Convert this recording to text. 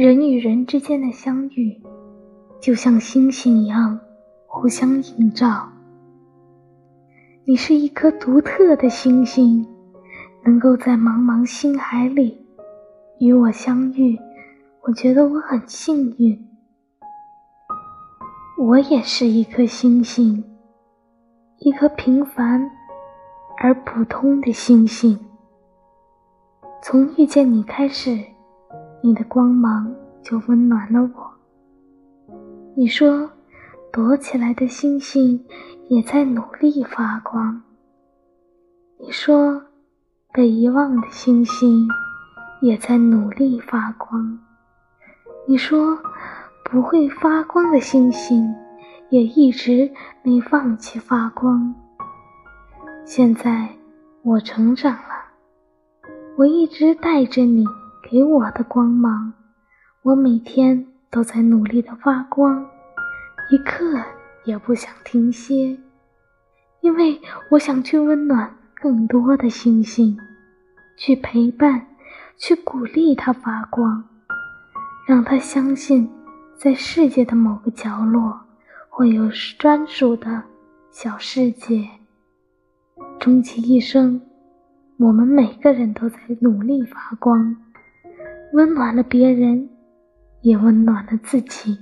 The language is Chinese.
人与人之间的相遇，就像星星一样互相映照。你是一颗独特的星星，能够在茫茫星海里与我相遇，我觉得我很幸运。我也是一颗星星，一颗平凡而普通的星星。从遇见你开始，你的光芒就温暖了我。你说，躲起来的星星。也在努力发光。你说，被遗忘的星星也在努力发光。你说，不会发光的星星也一直没放弃发光。现在我成长了，我一直带着你给我的光芒，我每天都在努力的发光，一刻。也不想停歇，因为我想去温暖更多的星星，去陪伴，去鼓励它发光，让它相信，在世界的某个角落会有专属的小世界。终其一生，我们每个人都在努力发光，温暖了别人，也温暖了自己。